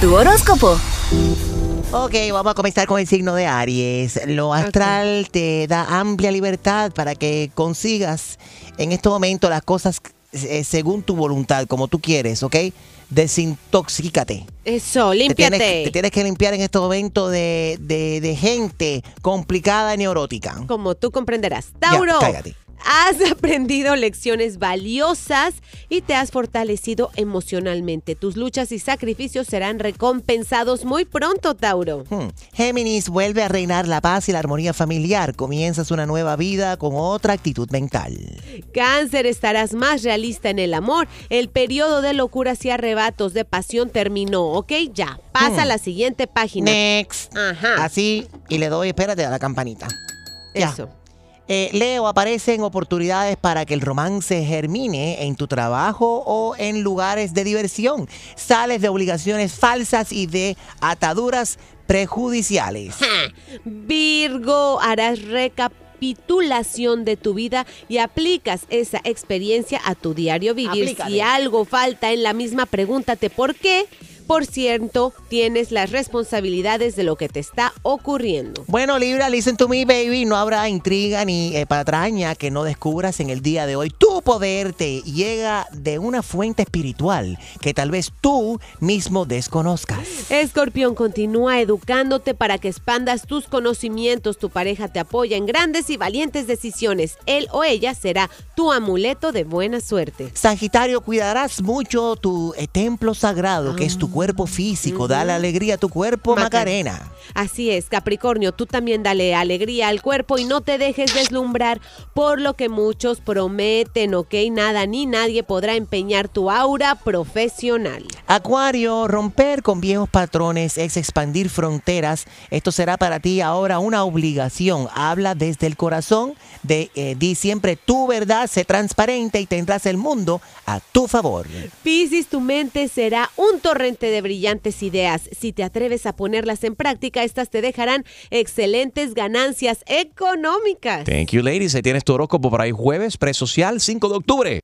Tu horóscopo. Ok, vamos a comenzar con el signo de Aries. Lo astral te da amplia libertad para que consigas en este momento las cosas eh, según tu voluntad, como tú quieres, ¿ok? Desintoxícate. Eso, Te límpiate. tienes, te tienes que limpiar en este momento de, de- de gente complicada y neurótica. Como tú comprenderás. Ya, Tauro. cállate. Has aprendido lecciones valiosas y te has fortalecido emocionalmente. Tus luchas y sacrificios serán recompensados muy pronto, Tauro. Hmm. Géminis vuelve a reinar la paz y la armonía familiar. Comienzas una nueva vida con otra actitud mental. Cáncer, estarás más realista en el amor. El periodo de locuras y arrebatos de pasión terminó, ¿ok? Ya, pasa a Hmm. la siguiente página. Next. Ajá. Así, y le doy, espérate, a la campanita. Ya. Eso. Eh, Leo, aparecen oportunidades para que el romance germine en tu trabajo o en lugares de diversión. Sales de obligaciones falsas y de ataduras prejudiciales. Virgo, harás recapitulación de tu vida y aplicas esa experiencia a tu diario vivir. Aplícale. Si algo falta en la misma, pregúntate por qué. Por cierto, tienes las responsabilidades de lo que te está ocurriendo. Bueno, Libra, listen to me, baby. No habrá intriga ni eh, patraña que no descubras en el día de hoy. Tu poder te llega de una fuente espiritual que tal vez tú mismo desconozcas. Escorpión, continúa educándote para que expandas tus conocimientos. Tu pareja te apoya en grandes y valientes decisiones. Él o ella será tu amuleto de buena suerte. Sagitario, cuidarás mucho tu eh, templo sagrado, que es tu cuerpo físico. Dale alegría a tu cuerpo, Macarena. Macarena. Así es, Capricornio, tú también dale alegría al cuerpo y no te dejes deslumbrar por lo que muchos prometen, ¿ok? Nada ni nadie podrá empeñar tu aura profesional. Acuario, romper con viejos patrones es expandir fronteras. Esto será para ti ahora una obligación. Habla desde el corazón, de, eh, di siempre tu verdad, sé transparente y tendrás el mundo a tu favor. Piscis, tu mente será un torrente de brillantes ideas. Si te atreves a ponerlas en práctica, estas te dejarán excelentes ganancias económicas. Thank you, ladies. Ahí tienes tu horóscopo para hoy jueves, presocial 5 de octubre.